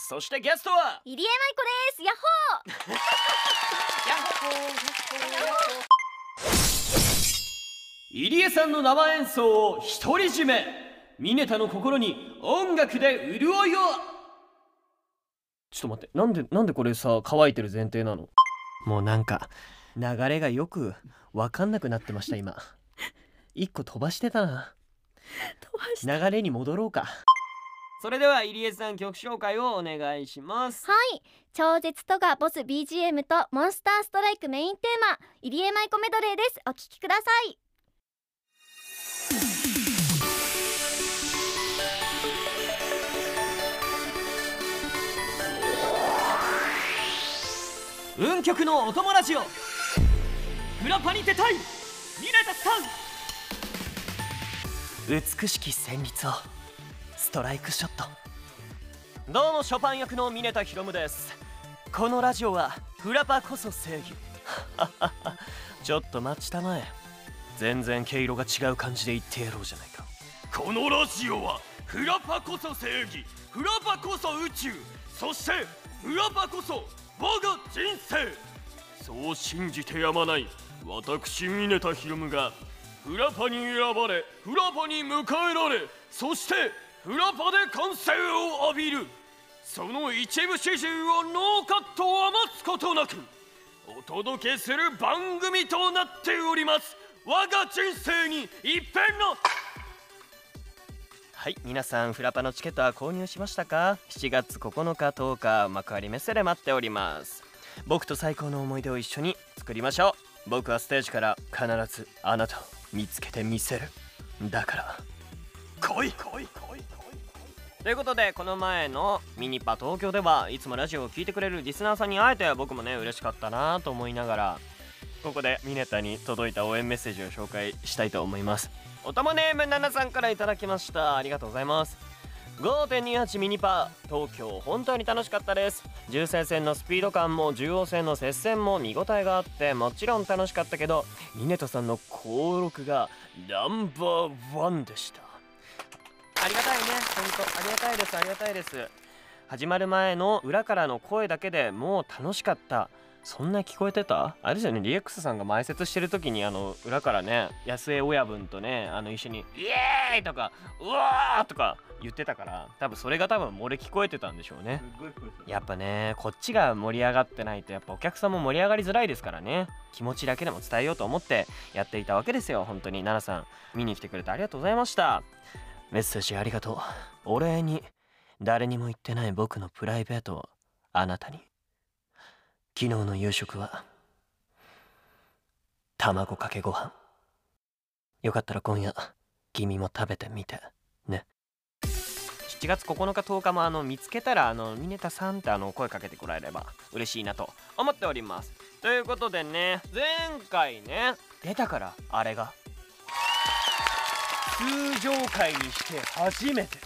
そしてゲストは入江舞子です。ヤッホー。ヤッホー。入江さんの生演奏を独り占め。ミネタの心に音楽で潤いを。ちょっと待って。なんでなんでこれさ乾いてる前提なの？もうなんか流れがよく分かんなくなってました今。一個飛ばしてたな。飛ばし流れに戻ろうかそれでは入江さん曲紹介をお願いします。はい。超絶トガボス BGM とモンスターストライクメインテーマ入江舞子メドレーです。お聴きください。運極のお供ラジオフラパに出たい。ミネタさん。美しき旋律をストライクショット。どうもショパン役のミネタヒロムです。このラジオはフラパこそ正義。ちょっと待ちたまえ。全然毛色が違う感じで言ってやろうじゃないか。このラジオはフラパこそ正義。フラパこそ宇宙。そしてフラパこそ我が人生。そう信じてやまない。私ミネタヒロムがフラパに選ばれフラパに迎えられ。そしてフラパで歓声を浴びる。その一部始終をノーカットを余すことなくお届けする番組となっております。我が人生に一変のはい皆さんフラパのチケットは購入しましたか？7月9日10日幕張メッセで待っております。僕と最高の思い出を一緒に作りましょう。僕はステージから必ずあなたを見つけてみせる。だから来い。来い来い来いということでこの前のミニパ東京ではいつもラジオを聴いてくれるリスナーさんに会えて僕もね嬉しかったなと思いながらここでミネタに届いた応援メッセージを紹介したいと思います。おたまネームナナさんからいただきました。ありがとうございます。5.28ミニパ東京本当に楽しかったです。重戦線のスピード感も中央線の接戦も見応えがあってもちろん楽しかったけどミネタさんの登録がナンバーワンでした。ありがたいね。本当ありがたいですありがたいです。始まる前の裏からの声だけでもう楽しかった。そんな聞こえてた？あれですよね。リエックスさんが前説してる時にあの裏からね安江親分とねあの一緒に「イエーイ!」とか「うわー!」とか言ってたから多分それが多分漏れ聞こえてたんでしょうね。やっぱねこっちが盛り上がってないとやっぱお客さんも盛り上がりづらいですからね。気持ちだけでも伝えようと思ってやっていたわけですよ。本当に奈々さん見に来てくれてありがとうございましたメッセージありがとう。お礼に誰にも言ってない僕のプライベートをあなたに。昨日の夕食は卵かけご飯。よかったら今夜君も食べてみてね。7月9日10日もあの見つけたらあのミネタさんってあの声かけてこられれば嬉しいなと思っております。ということでね前回ね出たからあれが。通常回にして初めて。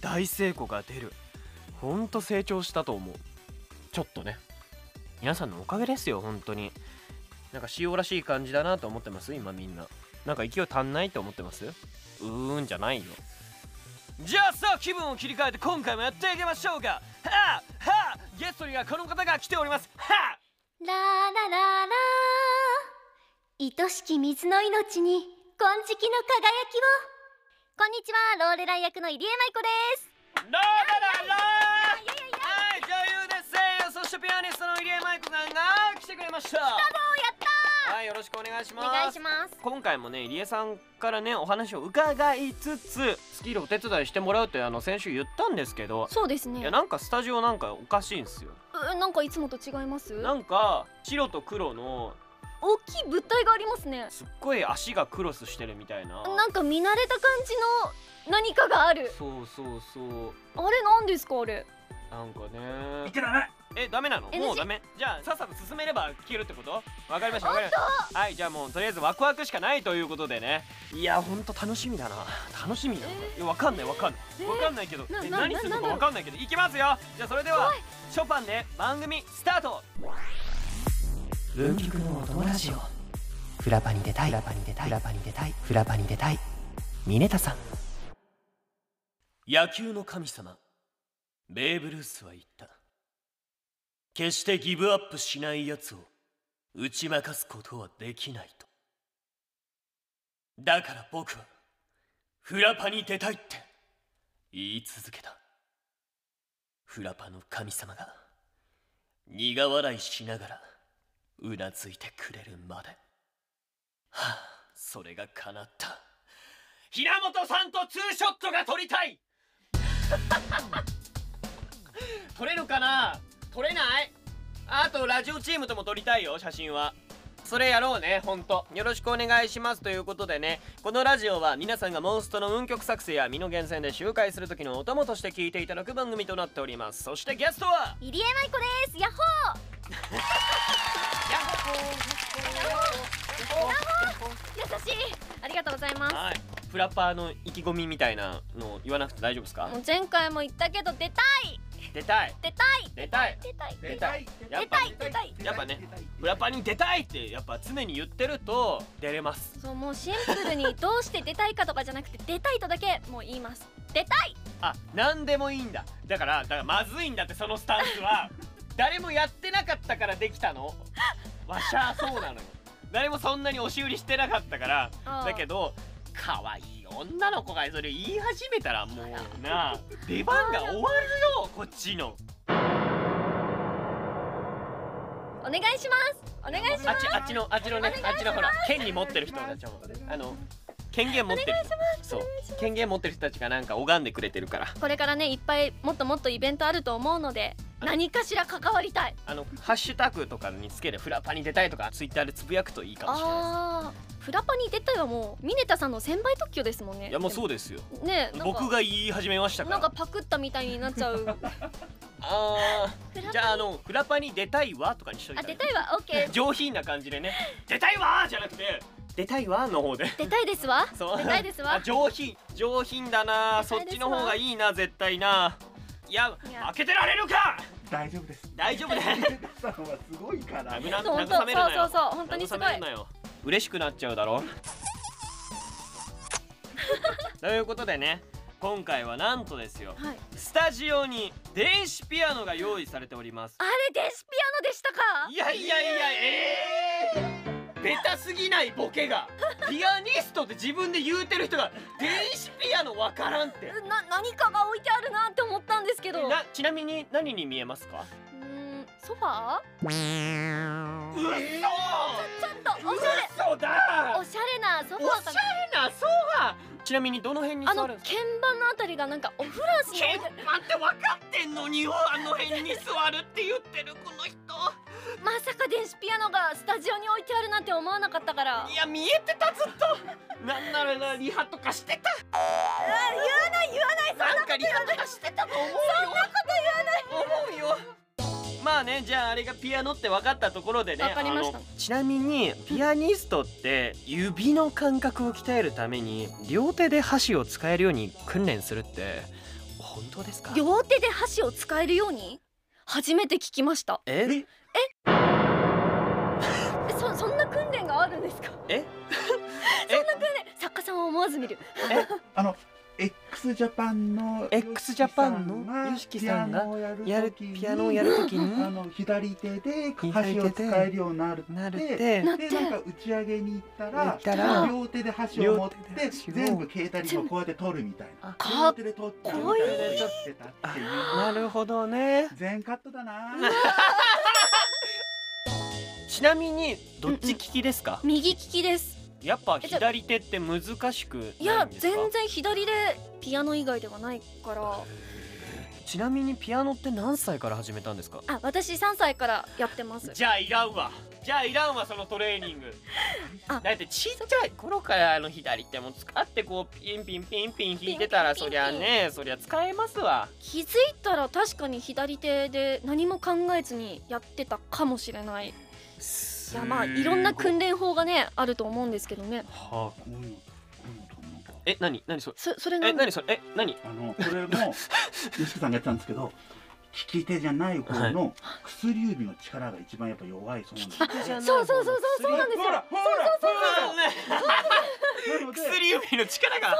大成功が出る。ほんと成長したと思う。ちょっとね。皆さんのおかげですよ本当に。なんか塩らしい感じだなと思ってます？今みんな。なんか勢い足んないと思ってます？うーんじゃないよ。じゃあさあ気分を切り替えて今回もやっていきましょうか。はあはあゲストにはこの方が来ております。はあ。ララララ愛しき水の命に金色の輝きを。こんにちはローレライ役の入江舞子です。ララララいやいやいや。はい女優です。そしてピアニストの入江舞子さんが来てくれました。やったはいよろしくお願いします。お願いします。今回もね入江さんからねお話を伺いつつスキルお手伝いしてもらうってあの先週言ったんですけどそうですね。いやなんかスタジオなんかおかしいんですよ。うなんかいつもと違います？なんか白と黒の大きい物体がありますね。すっごい足がクロスしてるみたいな。なんか見慣れた感じの何かがある。そうそうそう。あれなんですかあれ。なんかね。言ってダメえダメなの？NG もうダメ？じゃあさっさと進めれば消えるってこと？わかりました。わかりました。はいじゃあもうとりあえずワクワクしかないということでね。いやほんと楽しみだな。楽しみだ。な、えいやわかんないわかんない。えー？わかんないけど。ななえ何するのかわかんないけど。いきますよ。じゃあそれではショパンで番組スタート文菊のお友達をフラパに出たい。フラパに出たい。フラパに出たい。フラパに出たい。ミネタさん。野球の神様。ベーブ・ルースは言った。決してギブアップしない奴を打ち負かすことはできないと。だから僕はフラパに出たいって言い続けた。フラパの神様が苦笑いしながらうなずいてくれるまで。はあそれが叶った。平本さんとツーショットが撮りたい。撮れるかな？撮れない？あとラジオチームとも撮りたいよ写真は。それやろうねほんと。よろしくお願いします。ということでねこのラジオは皆さんがモンストの運曲作成や身の源泉で周回する時のお供として聞いていただく番組となっております。そしてゲストは入江舞子です。ヤッホー！優しい。ありがとうございます。ーはい。フラッパーの意気込みみたいなの言わなくて大丈夫ですか？もう前回も言ったけど出たい。出たい。出たい。出たい。出たい。出たい。出ぱたい。出たい。やっぱね。フラッパーに出たいってやっぱ常に言ってると出れます。そうもうシンプルにどうして出たいかとかじゃなくて出たいとだけもう言います。出たい。あ何でもいいんだ。だからだからまずいんだってそのスタンスは誰もやってなかったからできたの？わしゃそうなのよ。誰もそんなに押し売りしてなかったから。だけど可愛い女の子がそれ言い始めたらもうな 出番が終わるよこっちの。お願いします。お願いします。あっちあっちのあっちのねあっちのほら権利持ってる人たちも。あの権限持ってる人。そう。権限持ってる人たちがなんか拝んでくれてるから。これからねいっぱいもっともっとイベントあると思うので何かしら関わりたい。あのハッシュタグとかにつけてフラパに出たいとかツイッターでつぶやくといいかもしれない。あーフラパに出たいはもうミネタさんの先輩特許ですもんね。ですいやもうそうですよ。ね僕が言い始めましたから。なんかパクったみたいになっちゃう。あフラパー。じゃああのフラパに出たいわとかにしといたら。あ出たいわ。オッケー。上品な感じでね。出たいわじゃなくて出たいわの方で。出たいですわ。出たいですわ。あ上品。上品だなそっちの方がいいな絶対ないやいや負けてられるか！大丈夫です。大丈夫 だよさんはすごいから。慰な本当慰めるなよ。そうそうそう本当にすごい。嬉しくなっちゃうだろ？ということでね今回はなんとですよ。はい。スタジオに電子ピアノが用意されております。あれ電子ピアノでしたか？いやいやいやえー、ベタすぎないボケが。ピアニストって自分で言うてる人が電子ピアノわからんって。な何かが置いてあるなって思ったんですけど。うなちなみに何に見えますか？ーんソファー？うっちょっとおしゃれ。そ嘘だおしゃれなソフおァーかしゃれなソファーちなみにどの辺にあの座るんですか？鍵盤のあたりがなんかおフランス鍵盤って分かってんのにあの辺に座るって言ってるこの人。まさか電子ピアノがスタジオに置いてあるなんて思わなかったから。いや見えてたずっと。なんならなリハとかしてた。言わない言わない。なんかリハとかしてたと思うよ。そんなこと言わない。思うよまあねじゃああれがピアノって分かったところでねわかりました。あのちなみにピアニストって指の感覚を鍛えるために両手で箸を使えるように訓練するって本当ですか？両手で箸を使えるように？初めて聞きました。え？え？そそんな訓練があるんですか？え？そんな訓練作家さんは思わず見る。あの X ジャパンの X ジャパンの YOSHIKI さんがピアノをやるピアノをやるときにあの左手で箸を使えるようになるってなるって。なって。でなんか打ち上げに行った行らったら両手で箸を持って全部携帯にこうやって取るみたいな。かっ両手で取っちゃうみたいなこいいことやってたっていう。なるほどね。全カットだな。ちなみにどっち利きですか、右利きですやっぱ左手って難しくいやないんですか？全然左でピアノ以外ではないから。ちなみにピアノって何歳から始めたんですか？あ私3歳からやってます。じゃあいらんわ。じゃあいらんわそのトレーニング。あだってちっちゃい頃からあの左手も使ってこうピンピンピンピン弾いてたらそりゃねそりゃ使えますわ。気づいたら確かに左手で何も考えずにやってたかもしれない。いやまあいろんな訓練法がねあると思うんですけどね。はあこういうのこういうのえ何？何それ？そそれがえ何それ？え何？あのこれも吉木さんがやってたんですけど利き手じゃない方の薬指の力が一番やっぱ弱いそうなんですよ。じゃないそうそうそうそうそうなんですよ。ほらほらそうなので薬指の力が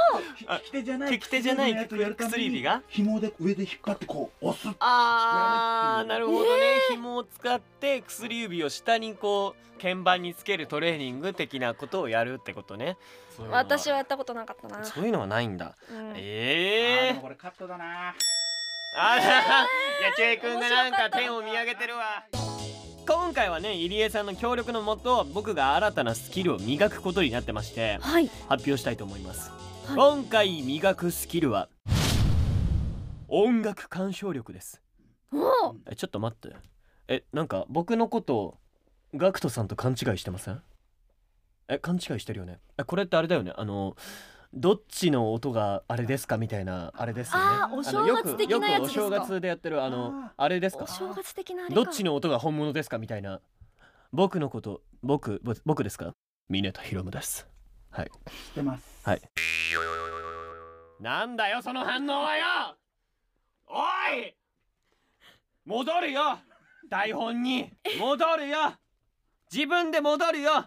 利き手じゃない利き手じゃない薬指が紐で上で引っ張ってこう押すあーなるほどね、紐を使って薬指を下にこう鍵盤につけるトレーニング的なことをやるってことね。そういうの私はやったことなかったな。そういうのはないんだ。うん。あーでええもこれカットだな。あら、いやちえくんがなんか天を見上げてるわ。今回はね入江さんの協力のもと僕が新たなスキルを磨くことになってましてはい。発表したいと思います、はい。今回磨くスキルは音楽鑑賞力です。おおえちょっと待ってえなんか僕のことをガクトさんと勘違いしてません？え勘違いしてるよね？えこれってあれだよね？あのどっちの音があれですか？みたいなあれですよね？あーお正月的なやつですか？よくよくお正月でやってるあのああれですか？お正月的なあれか。どっちの音が本物ですか？みたいな。僕のこと僕ぼ僕ですか？峰田博夢です。はい。知ってます。はい。なんだよその反応はよ！おい！戻るよ台本に。戻るよ。自分で戻るよ。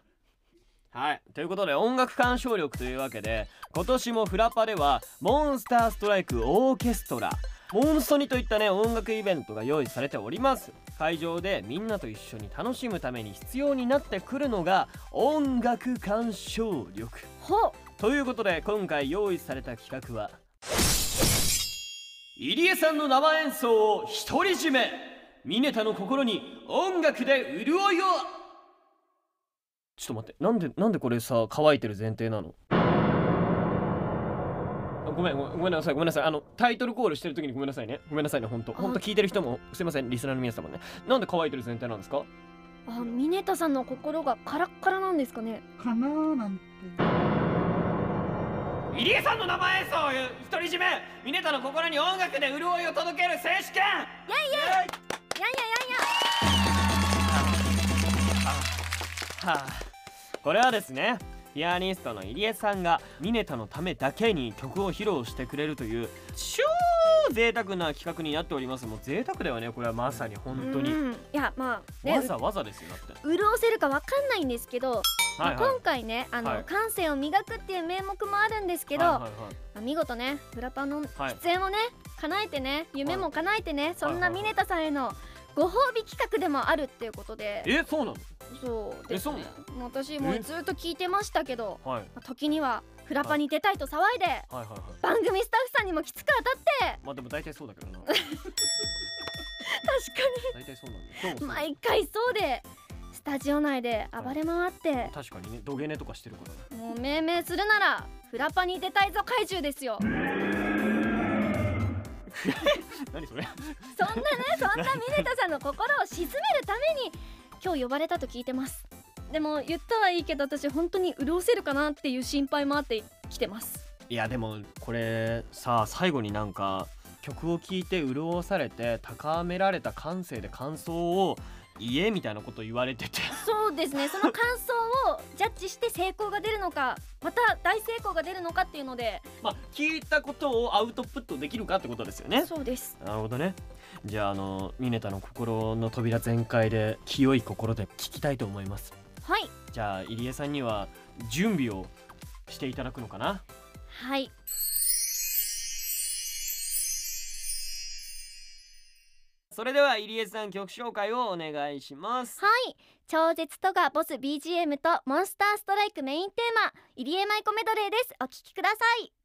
はい。ということで音楽鑑賞力というわけで今年もフラパではモンスターストライクオーケストラ。モンストにといったね音楽イベントが用意されております。会場でみんなと一緒に楽しむために必要になってくるのが音楽鑑賞力。ほということで今回用意された企画は入江さんの生演奏を独り占め峰田の心に音楽で潤いを。ちょっと待ってなんでなんでこれさ乾いてる前提なの？あごめんごめんごめんなさいごめんなさい。あのタイトルコールしてる時にごめんなさいね。ごめんなさいね本当。本当聞いてる人もすいませんリスナーの皆様ね。なんで乾いてる前提なんですか？あミネタさんの心がカラッカラなんですかね？かなーなんて。入江さんの生演奏を独り占め。峰田の心に音楽で潤いを届ける選手権やんややんはあ、これはですねピアニストの入江さんがミネタのためだけに曲を披露してくれるという超贅沢な企画になっております。もう贅沢だよねこれはまさに本当に。うん。いやまあねわざわざですよだって。潤せるかわかんないんですけど、まあはい。はい今回ねあの、はい。感性を磨くっていう名目もあるんですけど、はいはいはい。まあ見事ねフラパンのはい。出演をね叶えてね夢も叶えてね、そんはいはい。はいなミネタさんへのご褒美企画でもあるっていうことで。えそうなの？そうですね。えそうなの？私もずっと聞いてましたけど、はい。まあ時にはフラパに出たいと騒いではい。はいはい番組スタッフさんにもきつく当たって。まあでも大体そうだけどな。確か大体そうなんだ毎回そうでスタジオ内で暴れ回って、確かにね。土下寝とかしてるからね。もう命名するならフラパに出たいぞ怪獣ですよ 何それ？そんなねそんなミネタさんの心を鎮めるために今日呼ばれたと聞いてます。でも言ったはいいけど私本当に潤せるかなっていう心配もあって来てます。いやでもこれさ最後になんか曲を聴いて潤されて高められた感性で感想を言えみたいなこと言われてて。そうですね。その感想をジャッジして成功が出るのか また大成功が出るのかっていうので。まあ聞いたことをアウトプットできるかってことですよね。そうです。なるほどね。じゃああのミネタの心の扉全開で清い心で聞きたいと思います。はい。じゃあ入江さんには準備をしていただくのかな。はいそれでは入江さん曲紹介をお願いします。はい。超絶トガボス BGM とモンスターストライクメインテーマ入江舞子メドレーです。お聴きください。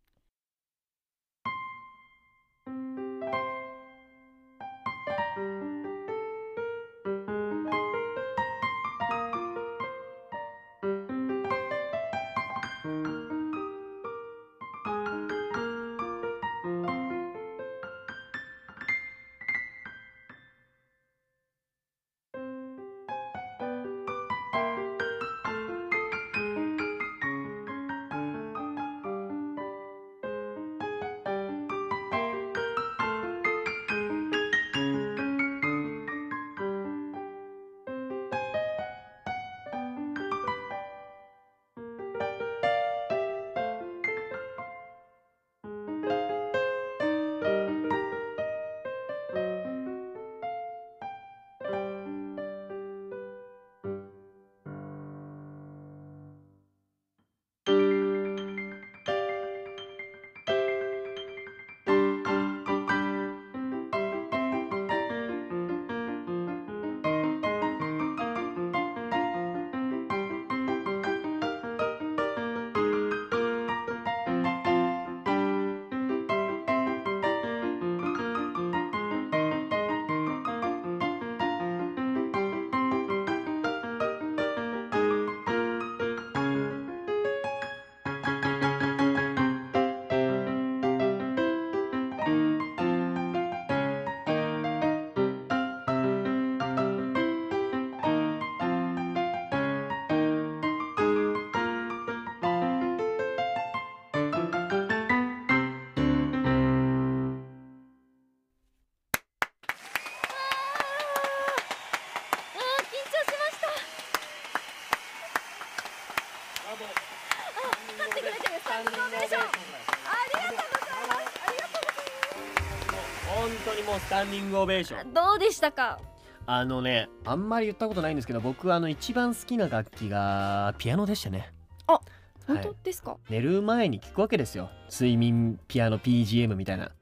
タンディングオベーション。どうでしたか？あのねあんまり言ったことないんですけど僕あの一番好きな楽器がピアノでしたね。あ本はい。当ですか、寝る前に聴くわけですよ。睡眠ピアノ PGM みたいな。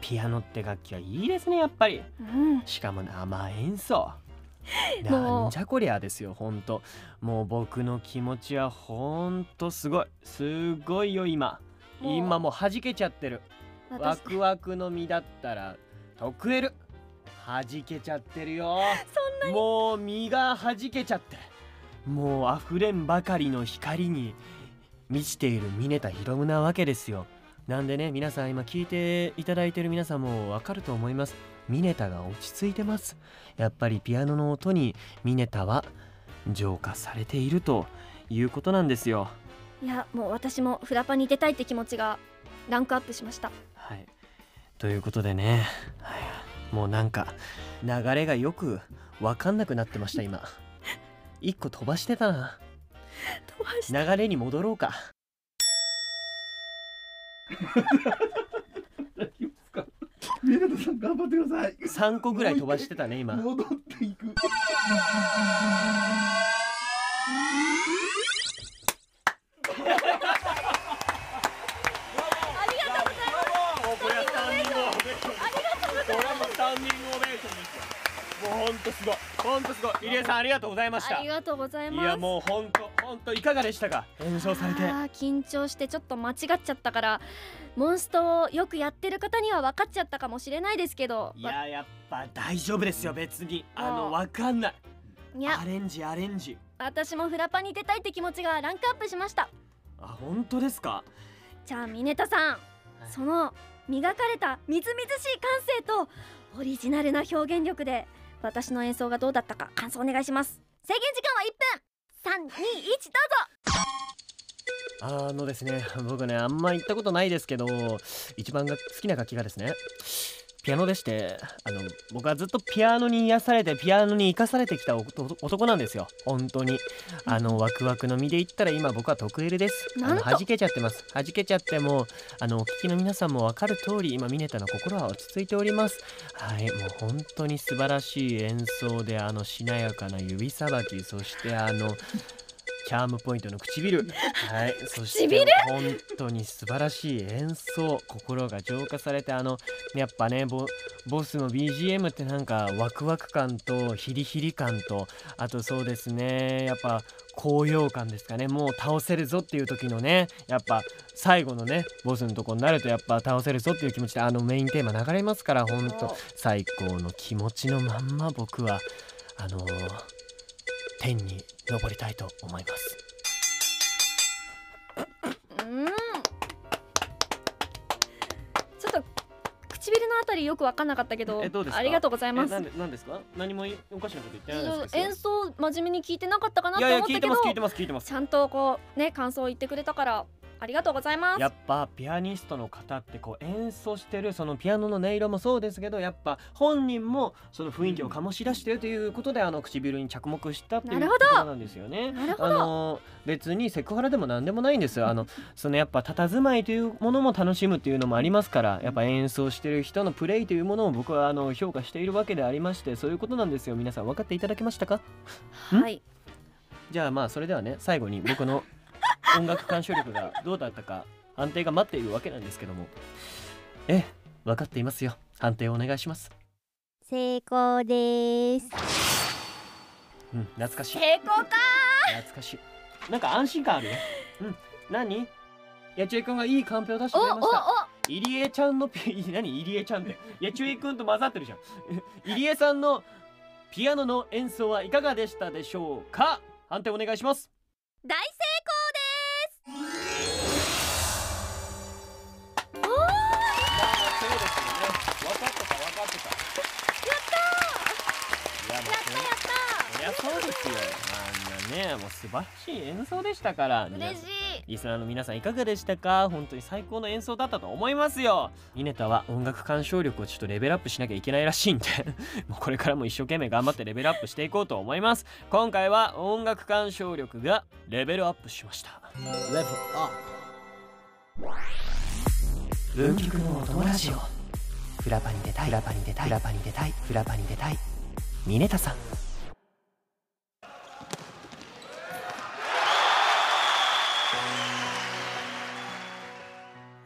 ピアノって楽器はいいですねやっぱり。うん。しかも生演奏。なんじゃこりゃですよほんともう僕の気持ちはほんとすごい。すごいよ今。今もう弾けちゃってる。ワ私クワクの実だったら得える。弾けちゃってるよ。もう実が弾けちゃって。もう溢れんばかりの光に満ちている峰田ひろむなわけですよ。なんでね皆さん今聞いていただいてる皆さんもわかると思います。峰田が落ち着いてます。やっぱりピアノの音に峰田は浄化されているということなんですよ。いやもう私もフラパに出たいって気持ちがランクアップしました。はい。ということでね、はい、もうなんか流れがよく分かんなくなってました今。一個飛ばしてたな。飛ばし流れに戻ろうか。宮方さん頑張ってください3個ぐらい飛ばしてたね今。戻っていくありがとうございますもうこれはスタンディングオベーションです。これはもうスタンディングオベーションですよ。もうほんとすごい。ほんとすごい。入江さんありがとうございました。いありがとうございますやもうほんとほんといかがでしたか？演奏されて。緊張してちょっと間違っちゃったからモンストをよくやってる方には分かっちゃったかもしれないですけどいややっぱ大丈夫ですよ別に。あのうんわかんない。いやアレンジアレンジ。私もフラパに出たいって気持ちがランクアップしましたあ本当ですか？じゃあミネタさん、その磨かれたみずみずしい感性とオリジナルな表現力で私の演奏がどうだったか感想お願いします。制限時間は1分。321どうぞ。あのですね僕ねあんま行ったことないですけど一番が好きな楽器がですねピアノでしてあの僕はずっとピアノに癒されてピアノに生かされてきた男男なんですよ。本当に。あのワクワクの身で言ったら今僕は得意です。あの弾けちゃってます。弾けちゃってもあのお聞きの皆さんも分かる通り今ミネタの心は落ち着いております。はいもう本当に素晴らしい演奏であのしなやかな指さばきそしてあのチャームポイントの唇。はい。そして唇？本当に素晴らしい演奏。心が浄化されてあのやっぱねボボスの BGM ってなんかワクワク感とヒリヒリ感とあとそうですねやっぱ高揚感ですかね。もう倒せるぞっていう時のねやっぱ最後のねボスのとこになるとやっぱ倒せるぞっていう気持ちであのメインテーマ流れますから本当最高の気持ちのまんま僕はあのー天に昇りたいと思います。うん。ちょっと唇のあたりよく分かんなかったけどえどうですか？ありがとうございます。えなんでなんですか？何もおかしなこと言ってないですけど演奏真面目に聞いてなかったかなっいやいや聞いて思ったけどてます聞いてます聞いてます。ちゃんとこうね感想を言ってくれたからありがとうございます。やっぱピアニストの方ってこう演奏してるそのピアノの音色もそうですけどやっぱ本人もその雰囲気を醸し出してるということであの唇に着目したっていうことなんですよね。あなるほどの別にセクハラでも何でもないんですよ。あのそのやっぱ佇まいというものも楽しむっていうのもありますからやっぱ演奏してる人のプレイというものを僕はあの評価しているわけでありましてそういうことなんですよ皆さん。分かっていただけましたか？はい。じゃあまあそれではね最後に僕の音楽鑑賞力がどうだったか判定が待っているわけなんですけども。ええ分かっていますよ。判定をお願いします。成功です。うん懐かしい。成功か。懐かしい。なんか安心感あるようん何？やちえくんがいいカンペを出してくれました。入江ちゃんのピ 何？入江ちゃんってやちえくんと混ざってるじゃん。入江さんのピアノの演奏はいかがでしたでしょうか？判定お願いします。大成そうですよ。あんなねもう素晴らしい演奏でしたから。嬉しい。リスナーの皆さんいかがでしたか？本当に最高の演奏だったと思いますよ。ミネタは音楽鑑賞力をちょっとレベルアップしなきゃいけないらしいんで。もうこれからも一生懸命頑張ってレベルアップしていこうと思います。今回は音楽鑑賞力がレベルアップしました。レベルアップ運極のお友ラジオフラパに出たい。フラパに出たい。フラパに出たい。フラパに出たい。ミネタさん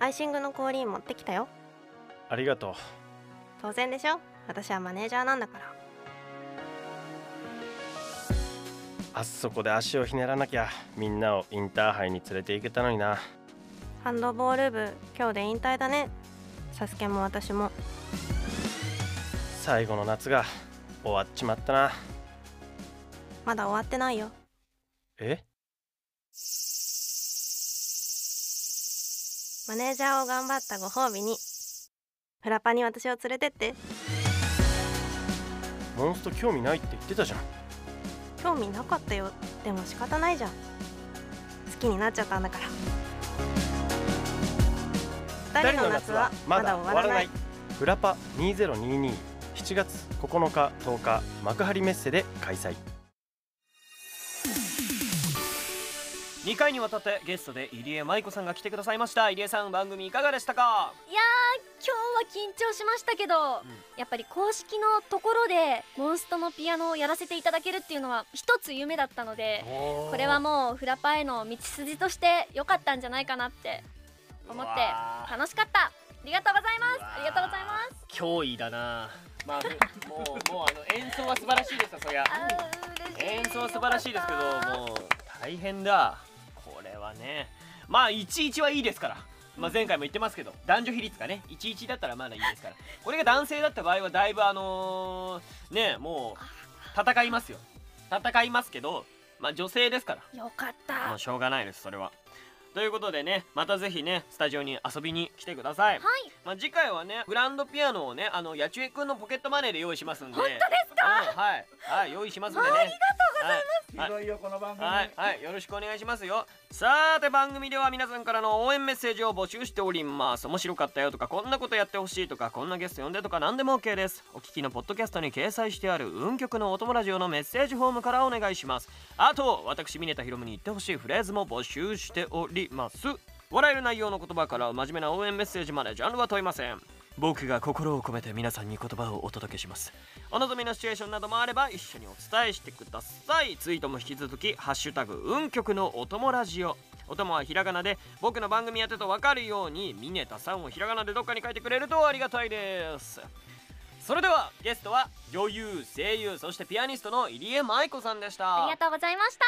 アイシングの氷持ってきたよ。ありがとう。当然でしょ？私はマネージャーなんだから。あそこで足をひねらなきゃみんなをインターハイに連れて行けたのにな。ハンドボール部今日で引退だね。サスケも私も。最後の夏が終わっちまったな。まだ終わってないよ。え？マネージャーを頑張ったご褒美にフラパに私を連れてって。モンスト興味ないって言ってたじゃん。興味なかったよ。でも仕方ないじゃん。好きになっちゃったんだから。二人の夏はまだ終わらない。フラパ2022 7月9日10日幕張メッセで開催2回にわたってゲストで入江舞子さんが来てくださいました。入江さん番組いかがでしたか？いやー今日は緊張しましたけど、やっぱり公式のところでモンストのピアノをやらせていただけるっていうのは一つ夢だったのでこれはもうフラパへの道筋として良かったんじゃないかなって思って楽しかった。ありがとうございます。ありがとうございます。脅威だな。まあもうもうあの演奏は素晴らしいですよそりゃ。演奏は素晴らしいですけどもう大変だはね。まあ11はいいですから、まあ、前回も言ってますけど男女比率がね11だったらまだいいですから。これが男性だった場合はだいぶあのーねもう戦いますよ。戦いますけどまあ女性ですから。よかった。もうしょうがないですそれは。ということでねまたぜひねスタジオに遊びに来てください、はい。まあ、次回はねグランドピアノをねあの八千恵くんのポケットマネーで用意しますんで。本当ですか？うんはい。はい用意しますんでね。ありがとうございます。ひどい。よこの番組、はい、はい、よろしくお願いしますよさて番組では皆さんからの応援メッセージを募集しております。面白かったよとかこんなことやってほしいとかこんなゲスト呼んでとか何でも OK です。お聞きのポッドキャストに掲載してある運極のお友ラジオのメッセージフォームからお願いしますあと私峰田ひろむに言ってほしいフレーズも募集しております笑える内容の言葉から真面目な応援メッセージまでジャンルは問いません。僕が心を込めて皆さんに言葉をお届けします。お望みのシチュエーションなどもあれば一緒にお伝えしてください。ツイートも引き続き「ハッシュタグ運極のお供ラジオ」お供はひらがなで僕の番組やってと分かるようにミネタさんをひらがなでどっかに書いてくれるとありがたいです。それではゲストは女優声優そしてピアニストの入江舞子さんでした。ありがとうございました。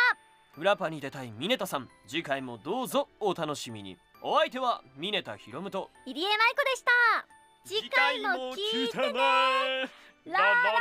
裏パに出たいミネタさん次回もどうぞお楽しみに。お相手はミネタヒロムと入江舞子でした次回も聞いてね。ねララララ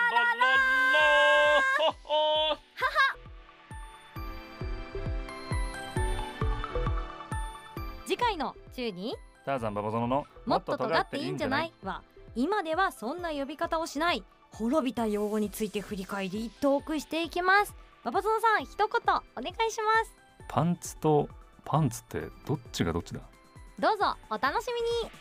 次回の中にターザンババゾノのもっと尖っていいんじゃないは今ではそんな呼び方をしない滅びた用語について振り返りトークしていきますババゾノさん一言お願いしますパンツとパンツってどっちがどっちだどうぞお楽しみに